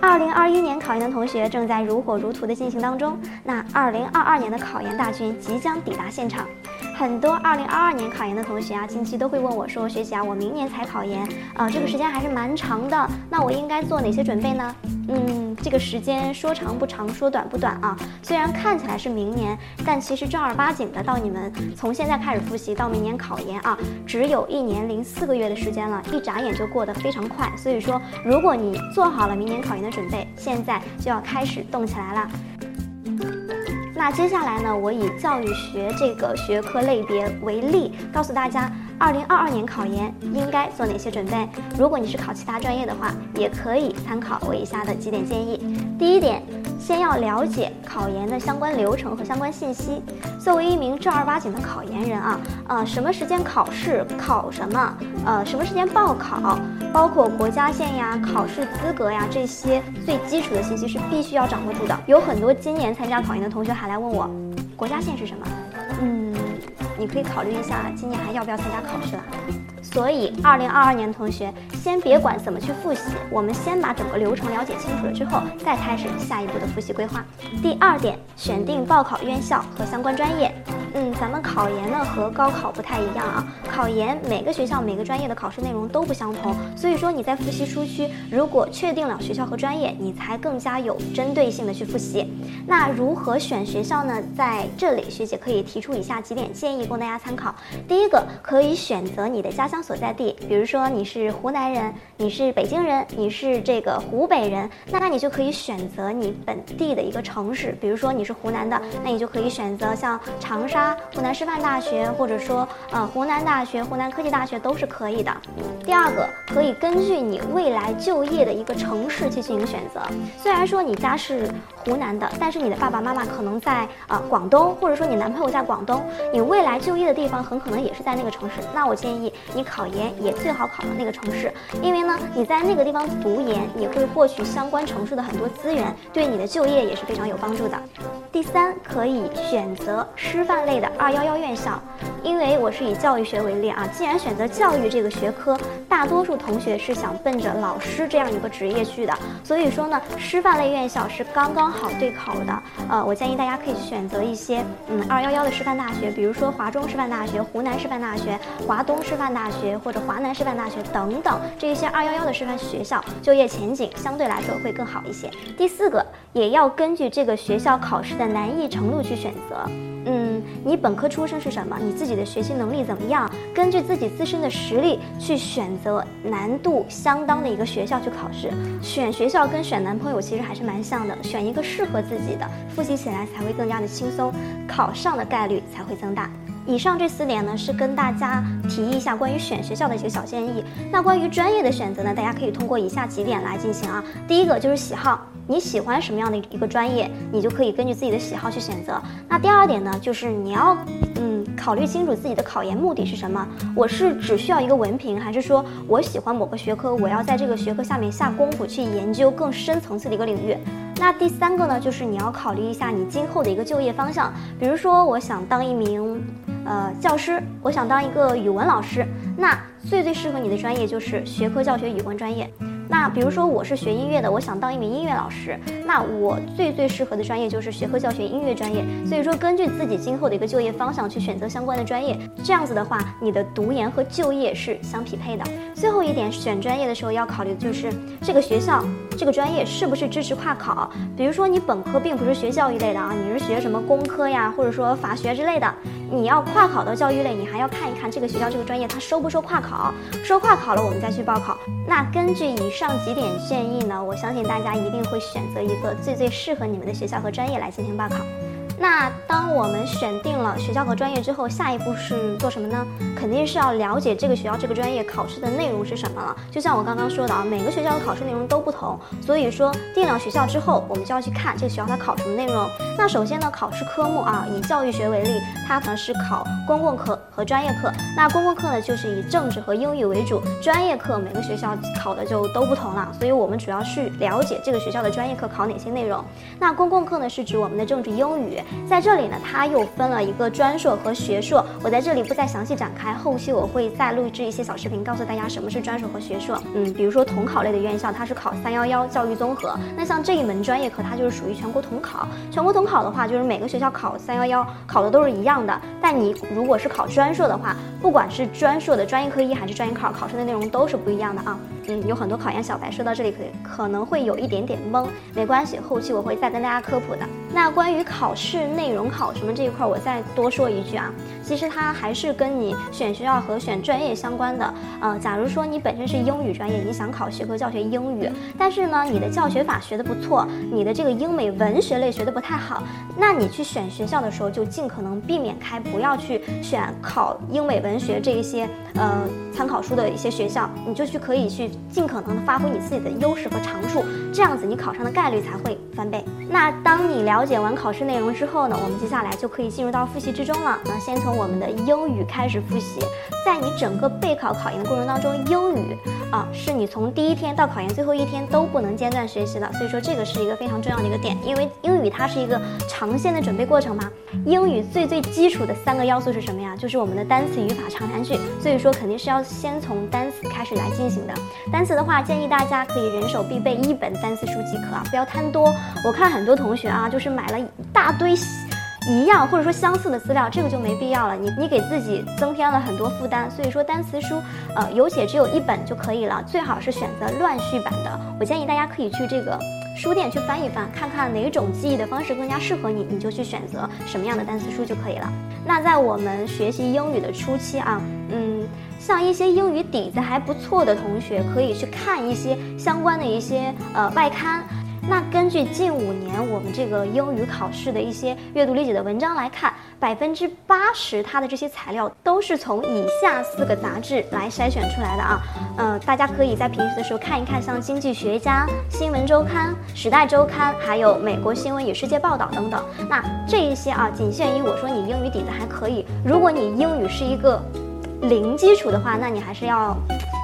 二零二一年考研的同学正在如火如荼的进行当中，那二零二二年的考研大军即将抵达现场。很多二零二二年考研的同学啊，近期都会问我说：“学姐啊，我明年才考研啊，这个时间还是蛮长的，那我应该做哪些准备呢？”嗯，这个时间说长不长，说短不短啊。虽然看起来是明年，但其实正儿八经的到你们从现在开始复习到明年考研啊，只有一年零四个月的时间了，一眨眼就过得非常快。所以说，如果你做好了明年考研的准备，现在就要开始动起来了。那接下来呢，我以教育学这个学科类别为例，告诉大家，二零二二年考研应该做哪些准备。如果你是考其他专业的话，也可以参考我以下的几点建议。第一点。先要了解考研的相关流程和相关信息。作为一名正儿八经的考研人啊，呃，什么时间考试，考什么，呃，什么时间报考，包括国家线呀、考试资格呀这些最基础的信息是必须要掌握住的。有很多今年参加考研的同学还来问我，国家线是什么？嗯，你可以考虑一下，今年还要不要参加考试了？所以，二零二二年同学先别管怎么去复习，我们先把整个流程了解清楚了之后，再开始下一步的复习规划。第二点，选定报考院校和相关专业。咱们考研呢和高考不太一样啊。考研每个学校每个专业的考试内容都不相同，所以说你在复习初期，如果确定了学校和专业，你才更加有针对性的去复习。那如何选学校呢？在这里，学姐可以提出以下几点建议供大家参考。第一个，可以选择你的家乡所在地，比如说你是湖南人，你是北京人，你是这个湖北人，那那你就可以选择你本地的一个城市，比如说你是湖南的，那你就可以选择像长沙。湖南师范大学，或者说呃湖南大学、湖南科技大学都是可以的。第二个，可以根据你未来就业的一个城市去进行选择。虽然说你家是湖南的，但是你的爸爸妈妈可能在啊广东，或者说你男朋友在广东，你未来就业的地方很可能也是在那个城市。那我建议你考研也最好考到那个城市，因为呢你在那个地方读研，你会获取相关城市的很多资源，对你的就业也是非常有帮助的。第三，可以选择师范类的二幺幺院校，因为我是以教育学为例啊。既然选择教育这个学科，大多数同学是想奔着老师这样一个职业去的，所以说呢，师范类院校是刚刚好对口的。呃，我建议大家可以选择一些嗯二幺幺的师范大学，比如说华中师范大学、湖南师范大学、华东师范大学或者华南师范大学等等这一些二幺幺的师范学校，就业前景相对来说会更好一些。第四个，也要根据这个学校考试。的难易程度去选择，嗯，你本科出身是什么？你自己的学习能力怎么样？根据自己自身的实力去选择难度相当的一个学校去考试。选学校跟选男朋友其实还是蛮像的，选一个适合自己的，复习起来才会更加的轻松，考上的概率才会增大。以上这四点呢，是跟大家提一下关于选学校的一个小建议。那关于专业的选择呢，大家可以通过以下几点来进行啊。第一个就是喜好，你喜欢什么样的一个专业，你就可以根据自己的喜好去选择。那第二点呢，就是你要嗯考虑清楚自己的考研目的是什么。我是只需要一个文凭，还是说我喜欢某个学科，我要在这个学科下面下功夫去研究更深层次的一个领域。那第三个呢，就是你要考虑一下你今后的一个就业方向。比如说，我想当一名。呃，教师，我想当一个语文老师，那最最适合你的专业就是学科教学语文专业。那比如说我是学音乐的，我想当一名音乐老师，那我最最适合的专业就是学科教学音乐专业。所以说，根据自己今后的一个就业方向去选择相关的专业，这样子的话，你的读研和就业是相匹配的。最后一点，选专业的时候要考虑的就是这个学校、这个专业是不是支持跨考。比如说你本科并不是学教育类的啊，你是学什么工科呀，或者说法学之类的，你要跨考到教育类，你还要看一看这个学校这个专业它收不收跨考，收跨考了我们再去报考。那根据以上几点建议呢，我相信大家一定会选择一个最最适合你们的学校和专业来进行报考。那当我们选定了学校和专业之后，下一步是做什么呢？肯定是要了解这个学校这个专业考试的内容是什么了。就像我刚刚说的啊，每个学校的考试内容都不同，所以说定了学校之后，我们就要去看这个学校它考什么内容。那首先呢，考试科目啊，以教育学为例，它可能是考公共课。和专业课。那公共课呢，就是以政治和英语为主，专业课每个学校考的就都不同了。所以我们主要是了解这个学校的专业课考哪些内容。那公共课呢，是指我们的政治、英语。在这里呢，它又分了一个专硕和学硕。我在这里不再详细展开，后期我会再录制一些小视频，告诉大家什么是专硕和学硕。嗯，比如说统考类的院校，它是考三幺幺教育综合。那像这一门专业课，它就是属于全国统考。全国统考的话，就是每个学校考三幺幺考的都是一样的。但你如果是考专专硕的话，不管是专硕的专业课一还是专业课二，考试的内容都是不一样的啊。嗯，有很多考研小白说到这里可可能会有一点点懵，没关系，后期我会再跟大家科普的。那关于考试内容考什么这一块，我再多说一句啊，其实它还是跟你选学校和选专业相关的。呃，假如说你本身是英语专业，你想考学科教学英语，但是呢，你的教学法学的不错，你的这个英美文学类学的不太好，那你去选学校的时候就尽可能避免开，不要去选考考英美文学这一些呃参考书的一些学校，你就去可以去。尽可能的发挥你自己的优势和长处，这样子你考上的概率才会翻倍。那当你了解完考试内容之后呢，我们接下来就可以进入到复习之中了。那先从我们的英语开始复习，在你整个备考考研的过程当中，英语啊是你从第一天到考研最后一天都不能间断学习的。所以说这个是一个非常重要的一个点，因为英语它是一个长线的准备过程嘛。英语最最基础的三个要素是什么呀？就是我们的单词、语法、长难句。所以说肯定是要先从单词开始来进行的。单词的话，建议大家可以人手必备一本单词书即可啊，不要贪多。我看很多同学啊，就是买了一大堆一样或者说相似的资料，这个就没必要了。你你给自己增添了很多负担。所以说单词书，呃，有且只有一本就可以了，最好是选择乱序版的。我建议大家可以去这个书店去翻一翻，看看哪种记忆的方式更加适合你，你就去选择什么样的单词书就可以了。那在我们学习英语的初期啊，嗯。像一些英语底子还不错的同学，可以去看一些相关的一些呃外刊。那根据近五年我们这个英语考试的一些阅读理解的文章来看，百分之八十它的这些材料都是从以下四个杂志来筛选出来的啊。嗯，大家可以在平时的时候看一看，像《经济学家》《新闻周刊》《时代周刊》，还有《美国新闻与世界报道》等等。那这一些啊，仅限于我说你英语底子还可以。如果你英语是一个零基础的话，那你还是要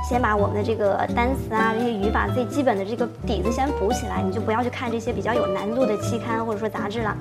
先把我们的这个单词啊、这些语法最基本的这个底子先补起来，你就不要去看这些比较有难度的期刊或者说杂志了。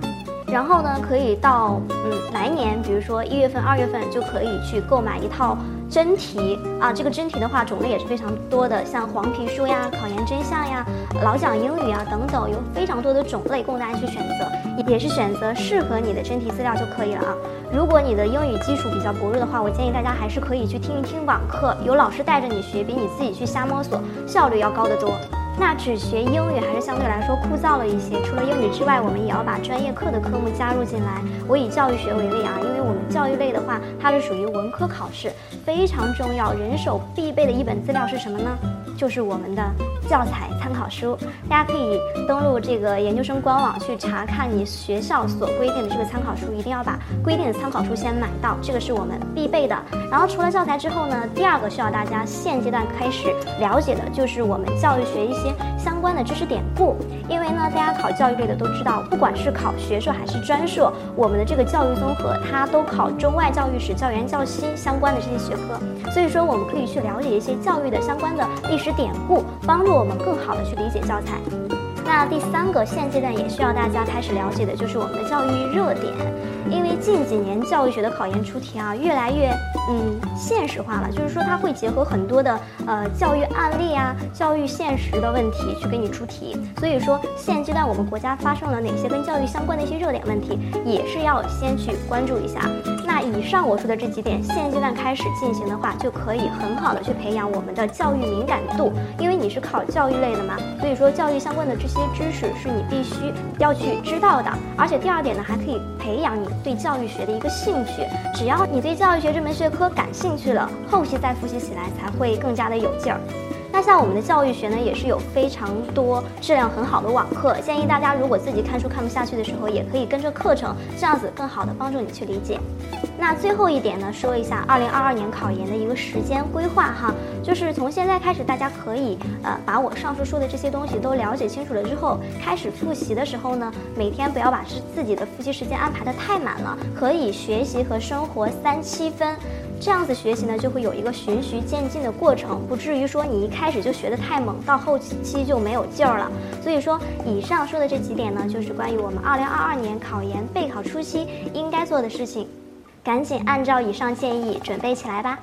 然后呢，可以到嗯来年，比如说一月份、二月份就可以去购买一套真题啊。这个真题的话，种类也是非常多的，像黄皮书呀、考研真相呀、老讲英语啊等等，有非常多的种类供大家去选择，也是选择适合你的真题资料就可以了啊。如果你的英语基础比较薄弱的话，我建议大家还是可以去听一听网课，有老师带着你学，比你自己去瞎摸索效率要高得多。那只学英语还是相对来说枯燥了一些。除了英语之外，我们也要把专业课的科目加入进来。我以教育学为例啊，因为我们教育类的话，它是属于文科考试，非常重要，人手必备的一本资料是什么呢？就是我们的教材参考书。大家可以登录这个研究生官网去查看你学校所规定的这个参考书，一定要把规定的参考书先买到，这个是我们必备的。然后除了教材之后呢，第二个需要大家现阶段开始了解的就是我们教育学一些。相关的知识典故，因为呢，大家考教育类的都知道，不管是考学硕还是专硕，我们的这个教育综合，它都考中外教育史、教研教新相关的这些学科，所以说我们可以去了解一些教育的相关的历史典故，帮助我们更好的去理解教材。那第三个现阶段也需要大家开始了解的就是我们的教育热点，因为近几年教育学的考研出题啊，越来越嗯现实化了，就是说它会结合很多的呃教育案例啊、教育现实的问题去给你出题，所以说现阶段我们国家发生了哪些跟教育相关的一些热点问题，也是要先去关注一下。以上我说的这几点，现阶段开始进行的话，就可以很好的去培养我们的教育敏感度，因为你是考教育类的嘛，所以说教育相关的这些知识是你必须要去知道的。而且第二点呢，还可以培养你对教育学的一个兴趣。只要你对教育学这门学科感兴趣了，后期再复习起来才会更加的有劲儿。那像我们的教育学呢，也是有非常多质量很好的网课，建议大家如果自己看书看不下去的时候，也可以跟着课程，这样子更好的帮助你去理解。那最后一点呢，说一下二零二二年考研的一个时间规划哈，就是从现在开始，大家可以呃把我上述说的这些东西都了解清楚了之后，开始复习的时候呢，每天不要把自自己的复习时间安排的太满了，可以学习和生活三七分。这样子学习呢，就会有一个循序渐进的过程，不至于说你一开开始就学的太猛，到后期就没有劲儿了。所以说，以上说的这几点呢，就是关于我们二零二二年考研备考初期应该做的事情，赶紧按照以上建议准备起来吧。